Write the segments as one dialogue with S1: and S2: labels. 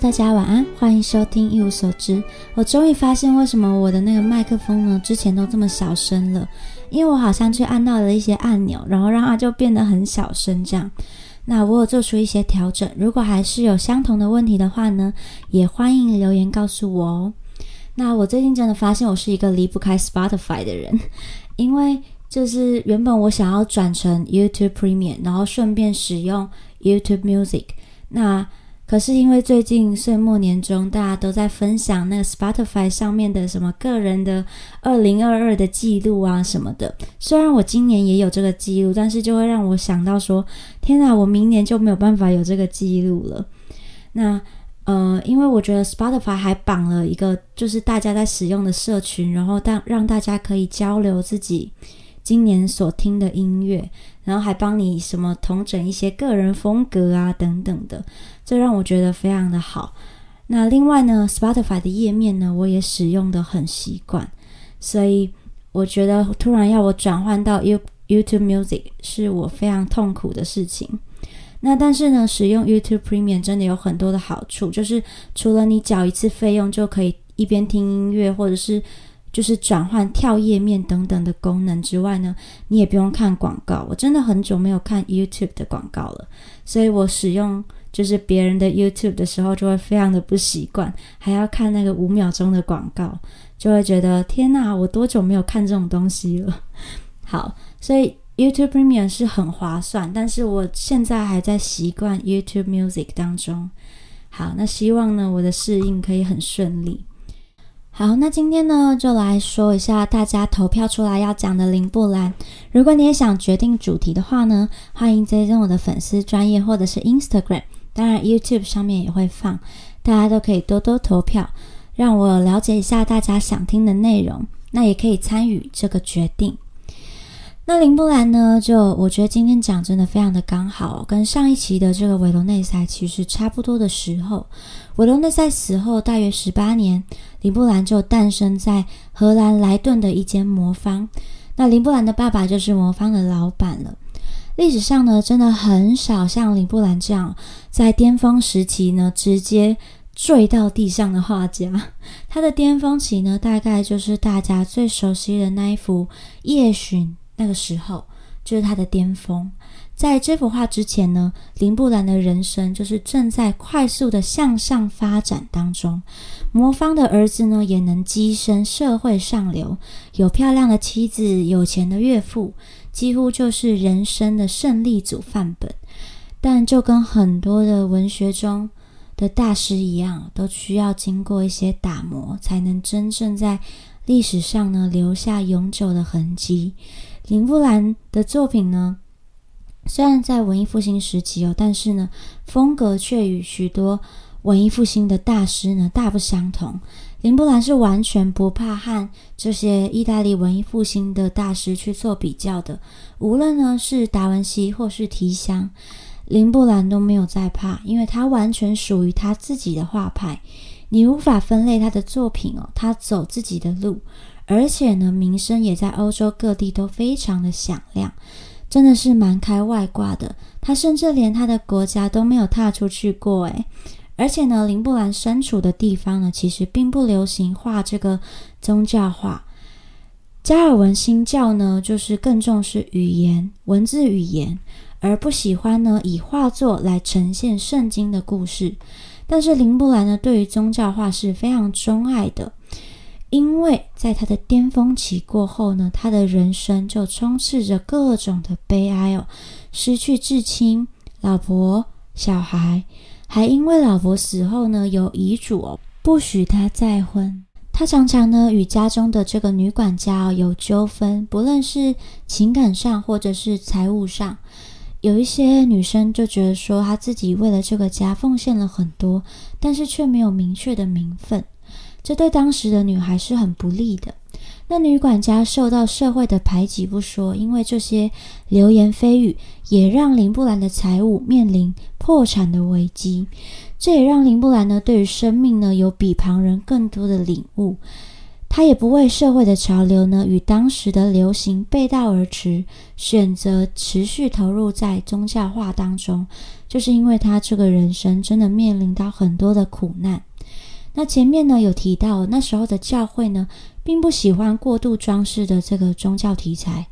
S1: 大家晚安，欢迎收听一无所知。我终于发现为什么我的那个麦克风呢，之前都这么小声了，因为我好像去按到了一些按钮，然后让它就变得很小声这样。那我有做出一些调整，如果还是有相同的问题的话呢，也欢迎留言告诉我哦。那我最近真的发现我是一个离不开 Spotify 的人，因为就是原本我想要转成 YouTube Premium，然后顺便使用 YouTube Music，那。可是因为最近岁末年终，大家都在分享那个 Spotify 上面的什么个人的二零二二的记录啊什么的。虽然我今年也有这个记录，但是就会让我想到说，天哪，我明年就没有办法有这个记录了。那呃，因为我觉得 Spotify 还绑了一个，就是大家在使用的社群，然后让让大家可以交流自己。今年所听的音乐，然后还帮你什么统整一些个人风格啊等等的，这让我觉得非常的好。那另外呢，Spotify 的页面呢，我也使用的很习惯，所以我觉得突然要我转换到 You YouTube Music 是我非常痛苦的事情。那但是呢，使用 YouTube Premium 真的有很多的好处，就是除了你缴一次费用就可以一边听音乐，或者是就是转换跳页面等等的功能之外呢，你也不用看广告。我真的很久没有看 YouTube 的广告了，所以我使用就是别人的 YouTube 的时候，就会非常的不习惯，还要看那个五秒钟的广告，就会觉得天哪，我多久没有看这种东西了？好，所以 YouTube Premium 是很划算，但是我现在还在习惯 YouTube Music 当中。好，那希望呢，我的适应可以很顺利。好，那今天呢，就来说一下大家投票出来要讲的林布兰。如果你也想决定主题的话呢，欢迎追踪我的粉丝专业或者是 Instagram，当然 YouTube 上面也会放，大家都可以多多投票，让我了解一下大家想听的内容，那也可以参与这个决定。那林布兰呢？就我觉得今天讲真的非常的刚好，跟上一期的这个维罗内塞其实差不多的时候。维罗内塞死后大约十八年，林布兰就诞生在荷兰莱顿的一间魔方。那林布兰的爸爸就是魔方的老板了。历史上呢，真的很少像林布兰这样在巅峰时期呢直接坠到地上的画家。他的巅峰期呢，大概就是大家最熟悉的那一幅《夜巡》。那个时候就是他的巅峰。在这幅画之前呢，林布兰的人生就是正在快速的向上发展当中。魔方的儿子呢，也能跻身社会上流，有漂亮的妻子，有钱的岳父，几乎就是人生的胜利组范本。但就跟很多的文学中的大师一样，都需要经过一些打磨，才能真正在历史上呢留下永久的痕迹。林布兰的作品呢，虽然在文艺复兴时期哦，但是呢，风格却与许多文艺复兴的大师呢大不相同。林布兰是完全不怕和这些意大利文艺复兴的大师去做比较的，无论呢是达文西或是提香，林布兰都没有在怕，因为他完全属于他自己的画派，你无法分类他的作品哦，他走自己的路。而且呢，名声也在欧洲各地都非常的响亮，真的是蛮开外挂的。他甚至连他的国家都没有踏出去过，诶。而且呢，林布兰身处的地方呢，其实并不流行画这个宗教画。加尔文新教呢，就是更重视语言、文字语言，而不喜欢呢以画作来呈现圣经的故事。但是林布兰呢，对于宗教画是非常钟爱的。因为在他的巅峰期过后呢，他的人生就充斥着各种的悲哀哦，失去至亲、老婆、小孩，还因为老婆死后呢有遗嘱哦，不许他再婚。他常常呢与家中的这个女管家哦有纠纷，不论是情感上或者是财务上，有一些女生就觉得说他自己为了这个家奉献了很多，但是却没有明确的名分。这对当时的女孩是很不利的。那女管家受到社会的排挤不说，因为这些流言蜚语也让林布兰的财务面临破产的危机。这也让林布兰呢对于生命呢有比旁人更多的领悟。他也不为社会的潮流呢与当时的流行背道而驰，选择持续投入在宗教化当中，就是因为他这个人生真的面临到很多的苦难。那前面呢有提到，那时候的教会呢并不喜欢过度装饰的这个宗教题材，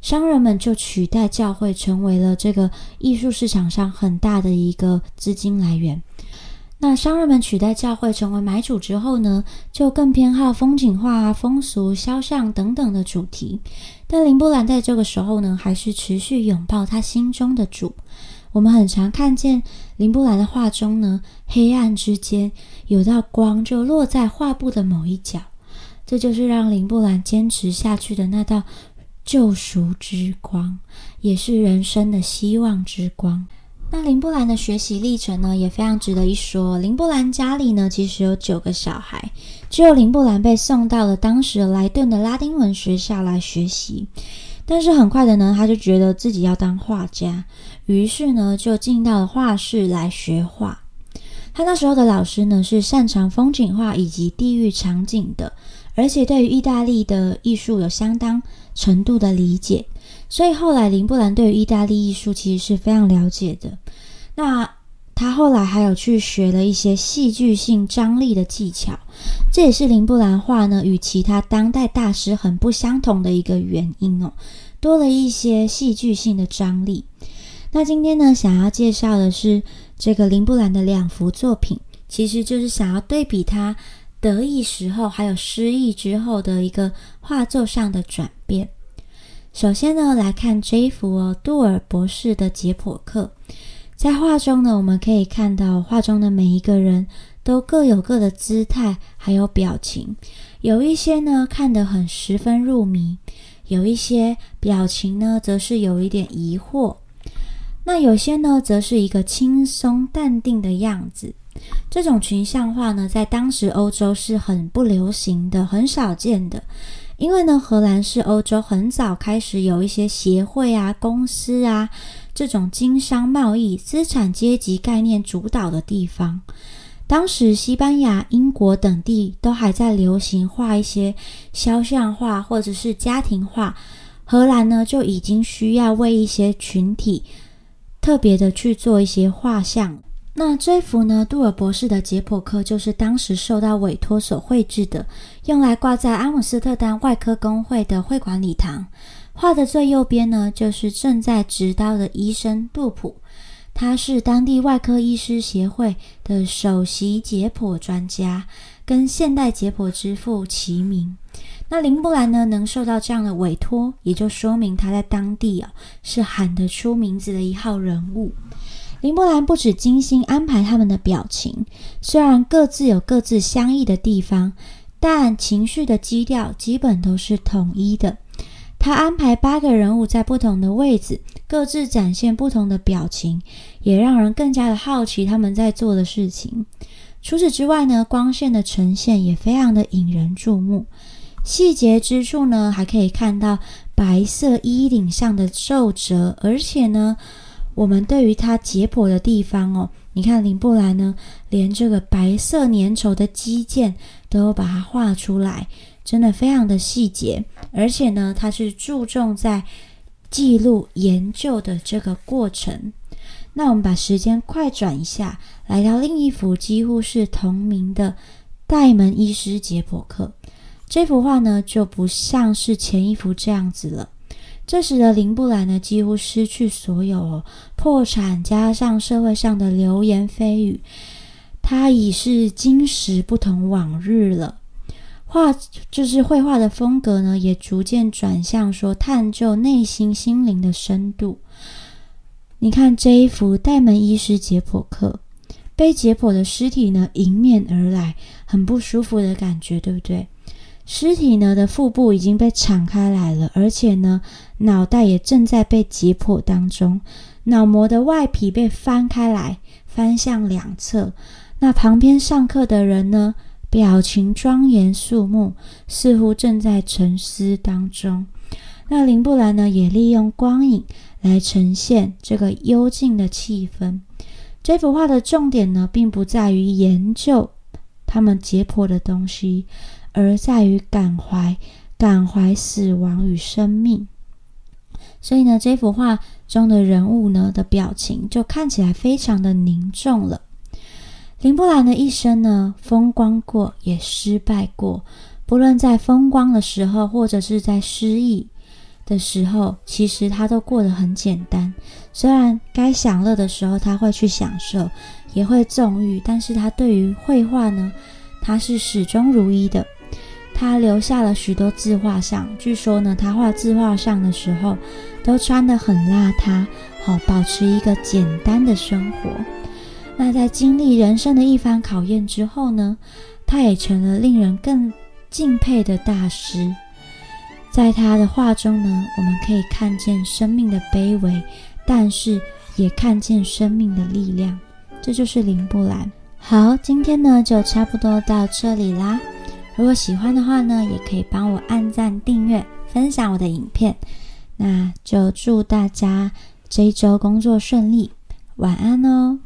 S1: 商人们就取代教会成为了这个艺术市场上很大的一个资金来源。那商人们取代教会成为买主之后呢，就更偏好风景画、风俗、肖像等等的主题。但林布兰在这个时候呢，还是持续拥抱他心中的主。我们很常看见林布兰的画中呢，黑暗之间有道光就落在画布的某一角，这就是让林布兰坚持下去的那道救赎之光，也是人生的希望之光。那林布兰的学习历程呢，也非常值得一说。林布兰家里呢，其实有九个小孩，只有林布兰被送到了当时莱顿的拉丁文学校来学习。但是很快的呢，他就觉得自己要当画家，于是呢，就进到了画室来学画。他那时候的老师呢，是擅长风景画以及地域场景的，而且对于意大利的艺术有相当程度的理解。所以后来林布兰对于意大利艺术其实是非常了解的。那他后来还有去学了一些戏剧性张力的技巧，这也是林布兰画呢与其他当代大师很不相同的一个原因哦，多了一些戏剧性的张力。那今天呢，想要介绍的是这个林布兰的两幅作品，其实就是想要对比他得意时候还有失意之后的一个画作上的转变。首先呢，来看这一幅哦，杜尔博士的解剖课。在画中呢，我们可以看到画中的每一个人都各有各的姿态，还有表情。有一些呢看得很十分入迷，有一些表情呢则是有一点疑惑。那有些呢则是一个轻松淡定的样子。这种群像画呢，在当时欧洲是很不流行的，很少见的。因为呢，荷兰是欧洲很早开始有一些协会啊、公司啊这种经商贸易、资产阶级概念主导的地方。当时西班牙、英国等地都还在流行画一些肖像画或者是家庭画，荷兰呢就已经需要为一些群体特别的去做一些画像。那这幅呢，杜尔博士的解剖课就是当时受到委托所绘制的，用来挂在阿姆斯特丹外科工会的会馆礼堂。画的最右边呢，就是正在执刀的医生杜普，他是当地外科医师协会的首席解剖专家，跟现代解剖之父齐名。那林布兰呢，能受到这样的委托，也就说明他在当地啊是喊得出名字的一号人物。林布兰不止精心安排他们的表情，虽然各自有各自相异的地方，但情绪的基调基本都是统一的。他安排八个人物在不同的位置，各自展现不同的表情，也让人更加的好奇他们在做的事情。除此之外呢，光线的呈现也非常的引人注目。细节之处呢，还可以看到白色衣领上的皱褶，而且呢。我们对于他解剖的地方哦，你看林布兰呢，连这个白色粘稠的肌腱都把它画出来，真的非常的细节，而且呢，他是注重在记录研究的这个过程。那我们把时间快转一下，来到另一幅几乎是同名的戴门医师解剖课，这幅画呢就不像是前一幅这样子了。这时的林布兰呢，几乎失去所有，哦破产加上社会上的流言蜚语，他已是今时不同往日了。画就是绘画的风格呢，也逐渐转向说探究内心心灵的深度。你看这一幅戴门医师解剖课，被解剖的尸体呢迎面而来，很不舒服的感觉，对不对？尸体呢的腹部已经被敞开来了，而且呢，脑袋也正在被解剖当中。脑膜的外皮被翻开来，翻向两侧。那旁边上课的人呢，表情庄严肃穆，似乎正在沉思当中。那林布兰呢，也利用光影来呈现这个幽静的气氛。这幅画的重点呢，并不在于研究他们解剖的东西。而在于感怀，感怀死亡与生命。所以呢，这幅画中的人物呢的表情就看起来非常的凝重了。林布兰的一生呢，风光过也失败过，不论在风光的时候，或者是在失意的时候，其实他都过得很简单。虽然该享乐的时候他会去享受，也会纵欲，但是他对于绘画呢，他是始终如一的。他留下了许多自画像，据说呢，他画自画像的时候都穿得很邋遢，好保持一个简单的生活。那在经历人生的一番考验之后呢，他也成了令人更敬佩的大师。在他的画中呢，我们可以看见生命的卑微，但是也看见生命的力量。这就是林布兰。好，今天呢就差不多到这里啦。如果喜欢的话呢，也可以帮我按赞、订阅、分享我的影片。那就祝大家这一周工作顺利，晚安哦。